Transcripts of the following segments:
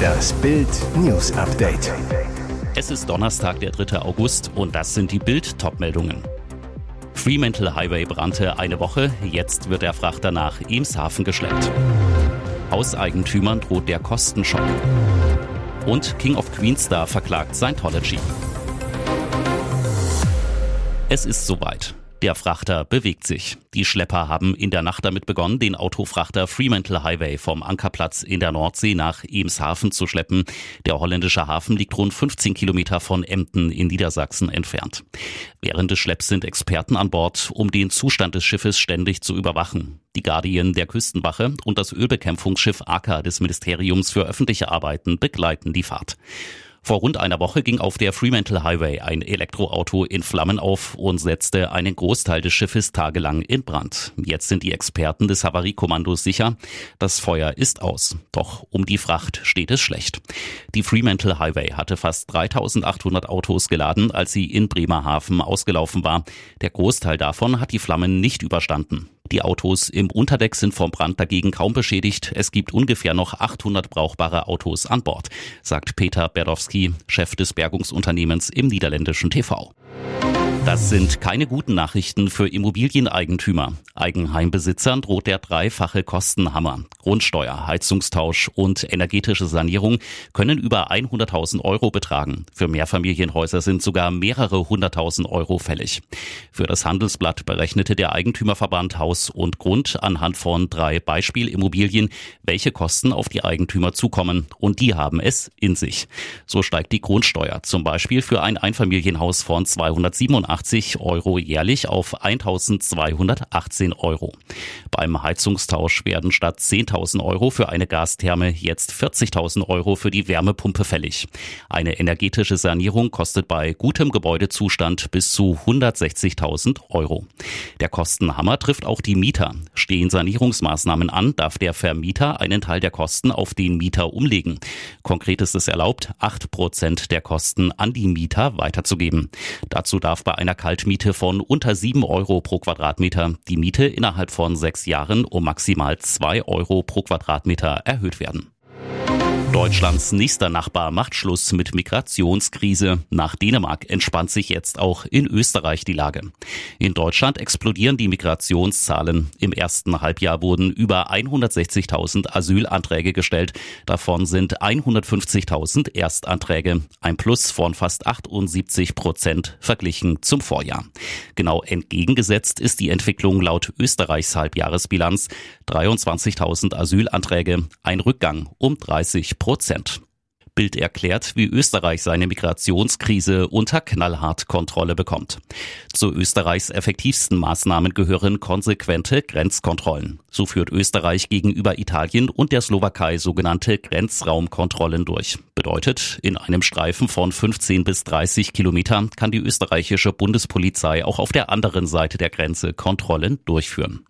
Das Bild News Update. Es ist Donnerstag, der 3. August und das sind die Bild Topmeldungen. Fremantle Highway brannte eine Woche, jetzt wird der Frachter nach Eemshaven geschleppt. Hauseigentümern droht der Kostenschock. Und King of Queenstar verklagt Scientology. Es ist soweit. Der Frachter bewegt sich. Die Schlepper haben in der Nacht damit begonnen, den Autofrachter Fremantle Highway vom Ankerplatz in der Nordsee nach Eemshaven zu schleppen. Der holländische Hafen liegt rund 15 Kilometer von Emden in Niedersachsen entfernt. Während des Schlepps sind Experten an Bord, um den Zustand des Schiffes ständig zu überwachen. Die Guardian der Küstenwache und das Ölbekämpfungsschiff AKA des Ministeriums für öffentliche Arbeiten begleiten die Fahrt. Vor rund einer Woche ging auf der Fremantle Highway ein Elektroauto in Flammen auf und setzte einen Großteil des Schiffes tagelang in Brand. Jetzt sind die Experten des Havariekommandos sicher, das Feuer ist aus. Doch um die Fracht steht es schlecht. Die Fremantle Highway hatte fast 3800 Autos geladen, als sie in Bremerhaven ausgelaufen war. Der Großteil davon hat die Flammen nicht überstanden. Die Autos im Unterdeck sind vom Brand dagegen kaum beschädigt. Es gibt ungefähr noch 800 brauchbare Autos an Bord, sagt Peter Berdowski, Chef des Bergungsunternehmens im niederländischen TV. Das sind keine guten Nachrichten für Immobilieneigentümer. Eigenheimbesitzern droht der dreifache Kostenhammer. Grundsteuer, Heizungstausch und energetische Sanierung können über 100.000 Euro betragen. Für Mehrfamilienhäuser sind sogar mehrere hunderttausend Euro fällig. Für das Handelsblatt berechnete der Eigentümerverband Haus und Grund anhand von drei Beispielimmobilien, welche Kosten auf die Eigentümer zukommen. Und die haben es in sich. So steigt die Grundsteuer zum Beispiel für ein Einfamilienhaus von 287 180 Euro jährlich auf 1218 Euro. Beim Heizungstausch werden statt 10.000 Euro für eine Gastherme jetzt 40.000 Euro für die Wärmepumpe fällig. Eine energetische Sanierung kostet bei gutem Gebäudezustand bis zu 160.000 Euro. Der Kostenhammer trifft auch die Mieter. Stehen Sanierungsmaßnahmen an, darf der Vermieter einen Teil der Kosten auf den Mieter umlegen. Konkret ist es erlaubt, 8 Prozent der Kosten an die Mieter weiterzugeben. Dazu darf bei einer Kaltmiete von unter 7 Euro pro Quadratmeter die Miete innerhalb von sechs Jahren um maximal 2 Euro pro Quadratmeter erhöht werden. Deutschlands nächster Nachbar macht Schluss mit Migrationskrise. Nach Dänemark entspannt sich jetzt auch in Österreich die Lage. In Deutschland explodieren die Migrationszahlen. Im ersten Halbjahr wurden über 160.000 Asylanträge gestellt. Davon sind 150.000 Erstanträge. Ein Plus von fast 78 Prozent verglichen zum Vorjahr. Genau entgegengesetzt ist die Entwicklung laut Österreichs Halbjahresbilanz. 23.000 Asylanträge, ein Rückgang um 30 Prozent. Bild erklärt, wie Österreich seine Migrationskrise unter knallhart Kontrolle bekommt. Zu Österreichs effektivsten Maßnahmen gehören konsequente Grenzkontrollen. So führt Österreich gegenüber Italien und der Slowakei sogenannte Grenzraumkontrollen durch. Bedeutet, in einem Streifen von 15 bis 30 Kilometern kann die österreichische Bundespolizei auch auf der anderen Seite der Grenze Kontrollen durchführen.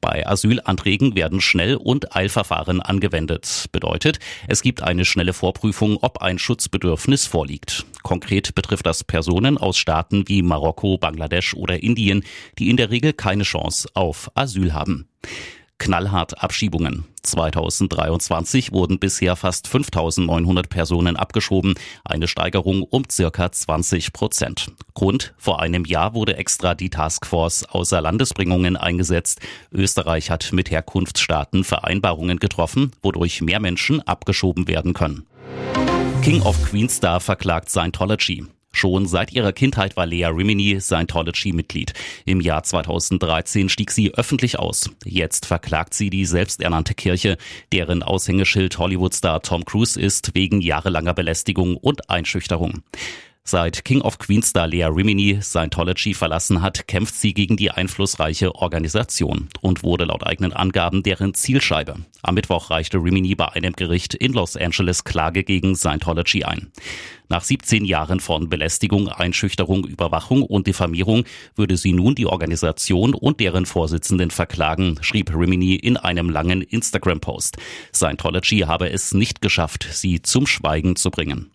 Bei Asylanträgen werden Schnell- und Eilverfahren angewendet. Bedeutet, es gibt eine schnelle Vorprüfung, ob ein Schutzbedürfnis vorliegt. Konkret betrifft das Personen aus Staaten wie Marokko, Bangladesch oder Indien, die in der Regel keine Chance auf Asyl haben knallhart Abschiebungen. 2023 wurden bisher fast 5900 Personen abgeschoben, eine Steigerung um circa 20 Prozent. Grund, vor einem Jahr wurde extra die Taskforce außer Landesbringungen eingesetzt. Österreich hat mit Herkunftsstaaten Vereinbarungen getroffen, wodurch mehr Menschen abgeschoben werden können. King of Queenstar verklagt Scientology. Schon seit ihrer Kindheit war Lea Rimini Scientology-Mitglied. Im Jahr 2013 stieg sie öffentlich aus. Jetzt verklagt sie die selbsternannte Kirche, deren Aushängeschild Hollywood-Star Tom Cruise ist, wegen jahrelanger Belästigung und Einschüchterung. Seit King of Queens Star Lea Rimini Scientology verlassen hat, kämpft sie gegen die einflussreiche Organisation und wurde laut eigenen Angaben deren Zielscheibe. Am Mittwoch reichte Rimini bei einem Gericht in Los Angeles Klage gegen Scientology ein. Nach 17 Jahren von Belästigung, Einschüchterung, Überwachung und Diffamierung würde sie nun die Organisation und deren Vorsitzenden verklagen, schrieb Rimini in einem langen Instagram-Post. Scientology habe es nicht geschafft, sie zum Schweigen zu bringen.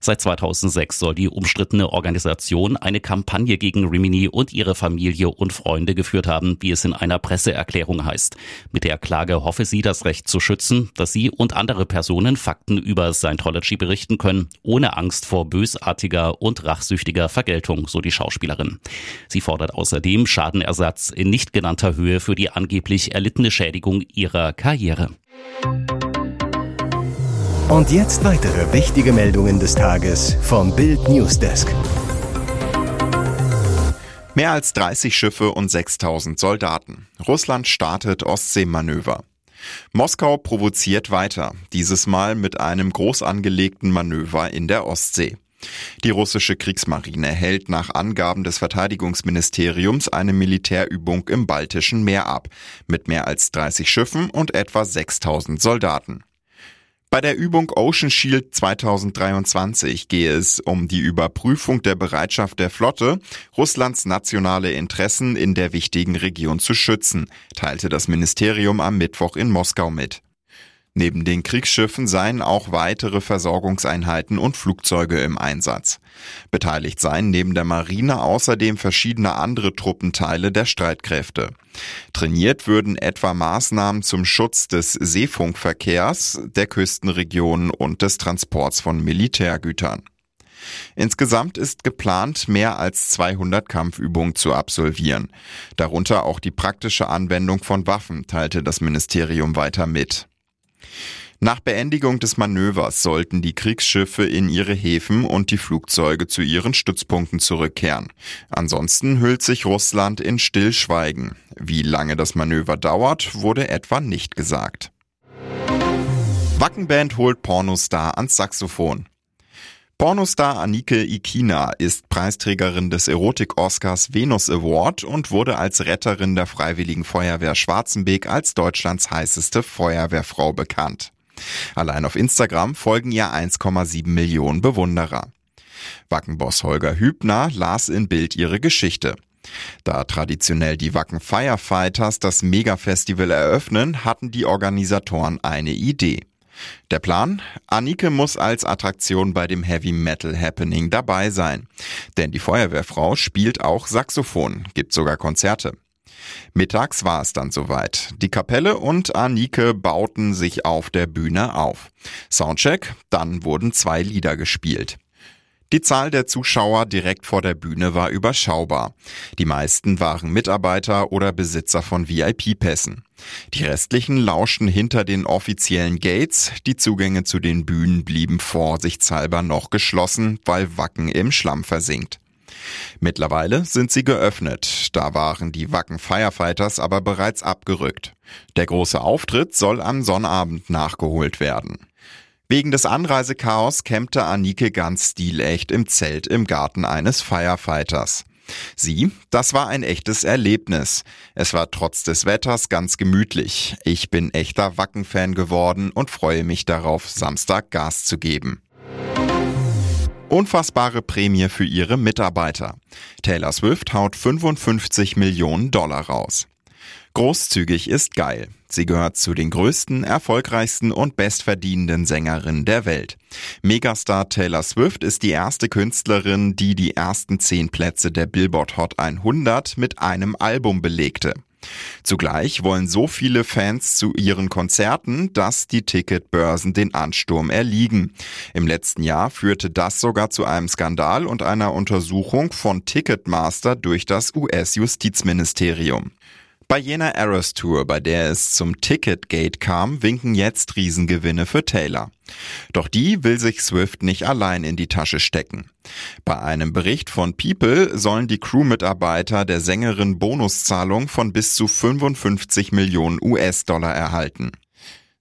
Seit 2006 soll die umstrittene Organisation eine Kampagne gegen Rimini und ihre Familie und Freunde geführt haben, wie es in einer Presseerklärung heißt. Mit der Klage hoffe sie, das Recht zu schützen, dass sie und andere Personen Fakten über Scientology berichten können, ohne Angst vor bösartiger und rachsüchtiger Vergeltung, so die Schauspielerin. Sie fordert außerdem Schadenersatz in nicht genannter Höhe für die angeblich erlittene Schädigung ihrer Karriere. Und jetzt weitere wichtige Meldungen des Tages vom Bild Newsdesk. Mehr als 30 Schiffe und 6000 Soldaten. Russland startet Ostseemanöver. Moskau provoziert weiter, dieses Mal mit einem groß angelegten Manöver in der Ostsee. Die russische Kriegsmarine hält nach Angaben des Verteidigungsministeriums eine Militärübung im Baltischen Meer ab, mit mehr als 30 Schiffen und etwa 6000 Soldaten. Bei der Übung Ocean Shield 2023 gehe es um die Überprüfung der Bereitschaft der Flotte, Russlands nationale Interessen in der wichtigen Region zu schützen, teilte das Ministerium am Mittwoch in Moskau mit. Neben den Kriegsschiffen seien auch weitere Versorgungseinheiten und Flugzeuge im Einsatz. Beteiligt seien neben der Marine außerdem verschiedene andere Truppenteile der Streitkräfte. Trainiert würden etwa Maßnahmen zum Schutz des Seefunkverkehrs, der Küstenregionen und des Transports von Militärgütern. Insgesamt ist geplant, mehr als 200 Kampfübungen zu absolvieren. Darunter auch die praktische Anwendung von Waffen, teilte das Ministerium weiter mit. Nach Beendigung des Manövers sollten die Kriegsschiffe in ihre Häfen und die Flugzeuge zu ihren Stützpunkten zurückkehren. Ansonsten hüllt sich Russland in Stillschweigen. Wie lange das Manöver dauert, wurde etwa nicht gesagt. Wackenband holt Pornostar ans Saxophon. Pornostar Anike Ikina ist Preisträgerin des Erotik-Oscars Venus Award und wurde als Retterin der Freiwilligen Feuerwehr Schwarzenbeek als Deutschlands heißeste Feuerwehrfrau bekannt. Allein auf Instagram folgen ihr 1,7 Millionen Bewunderer. Wackenboss Holger Hübner las in Bild ihre Geschichte. Da traditionell die Wacken Firefighters das Mega-Festival eröffnen, hatten die Organisatoren eine Idee. Der Plan? Annike muss als Attraktion bei dem Heavy Metal Happening dabei sein. Denn die Feuerwehrfrau spielt auch Saxophon, gibt sogar Konzerte. Mittags war es dann soweit. Die Kapelle und Anike bauten sich auf der Bühne auf. Soundcheck, dann wurden zwei Lieder gespielt. Die Zahl der Zuschauer direkt vor der Bühne war überschaubar. Die meisten waren Mitarbeiter oder Besitzer von VIP-Pässen. Die restlichen lauschten hinter den offiziellen Gates, die Zugänge zu den Bühnen blieben vorsichtshalber noch geschlossen, weil Wacken im Schlamm versinkt. Mittlerweile sind sie geöffnet, da waren die Wacken Firefighters aber bereits abgerückt. Der große Auftritt soll am Sonnabend nachgeholt werden. Wegen des Anreisechaos campte Anike ganz stilecht im Zelt im Garten eines Firefighters. Sie, das war ein echtes Erlebnis. Es war trotz des Wetters ganz gemütlich. Ich bin echter Wacken-Fan geworden und freue mich darauf, Samstag Gas zu geben. Unfassbare Prämie für ihre Mitarbeiter. Taylor Swift haut 55 Millionen Dollar raus. Großzügig ist geil. Sie gehört zu den größten, erfolgreichsten und bestverdienenden Sängerinnen der Welt. Megastar Taylor Swift ist die erste Künstlerin, die die ersten zehn Plätze der Billboard Hot 100 mit einem Album belegte. Zugleich wollen so viele Fans zu ihren Konzerten, dass die Ticketbörsen den Ansturm erliegen. Im letzten Jahr führte das sogar zu einem Skandal und einer Untersuchung von Ticketmaster durch das US-Justizministerium. Bei jener Eras Tour, bei der es zum Ticketgate kam, winken jetzt Riesengewinne für Taylor. Doch die will sich Swift nicht allein in die Tasche stecken. Bei einem Bericht von People sollen die Crewmitarbeiter der Sängerin Bonuszahlung von bis zu 55 Millionen US-Dollar erhalten.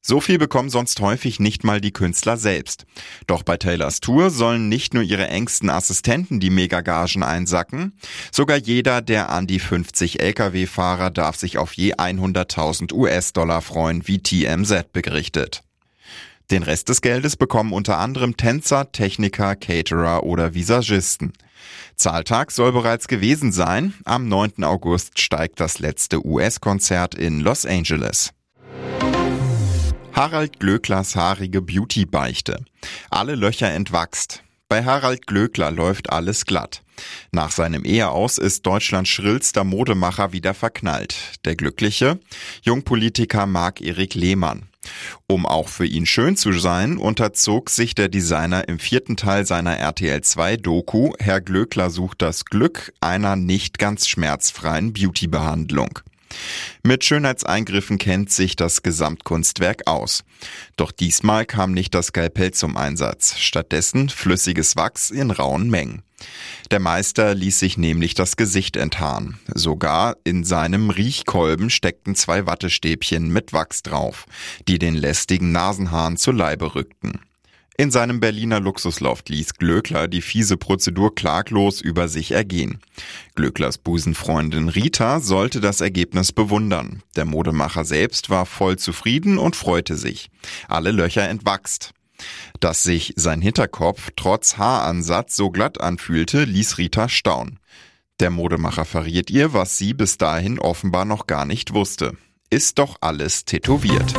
So viel bekommen sonst häufig nicht mal die Künstler selbst. Doch bei Taylors Tour sollen nicht nur ihre engsten Assistenten die Megagagen einsacken, sogar jeder der an die 50 Lkw-Fahrer darf sich auf je 100.000 US-Dollar freuen, wie TMZ berichtet. Den Rest des Geldes bekommen unter anderem Tänzer, Techniker, Caterer oder Visagisten. Zahltag soll bereits gewesen sein. Am 9. August steigt das letzte US-Konzert in Los Angeles. Harald Glöcklers haarige Beauty-Beichte. Alle Löcher entwachst. Bei Harald Glöckler läuft alles glatt. Nach seinem Eheaus ist Deutschlands schrillster Modemacher wieder verknallt. Der Glückliche? Jungpolitiker Marc-Erik Lehmann. Um auch für ihn schön zu sein, unterzog sich der Designer im vierten Teil seiner RTL 2 Doku Herr Glöckler sucht das Glück einer nicht ganz schmerzfreien Beautybehandlung. Mit Schönheitseingriffen kennt sich das Gesamtkunstwerk aus. Doch diesmal kam nicht das Skalpell zum Einsatz, stattdessen flüssiges Wachs in rauen Mengen. Der Meister ließ sich nämlich das Gesicht enthaaren. Sogar in seinem Riechkolben steckten zwei Wattestäbchen mit Wachs drauf, die den lästigen Nasenhaaren zu Leibe rückten. In seinem Berliner Luxusloft ließ Glöckler die fiese Prozedur klaglos über sich ergehen. Glöcklers Busenfreundin Rita sollte das Ergebnis bewundern. Der Modemacher selbst war voll zufrieden und freute sich. Alle Löcher entwachst. Dass sich sein Hinterkopf trotz Haaransatz so glatt anfühlte, ließ Rita staunen. Der Modemacher verriet ihr, was sie bis dahin offenbar noch gar nicht wusste. Ist doch alles tätowiert.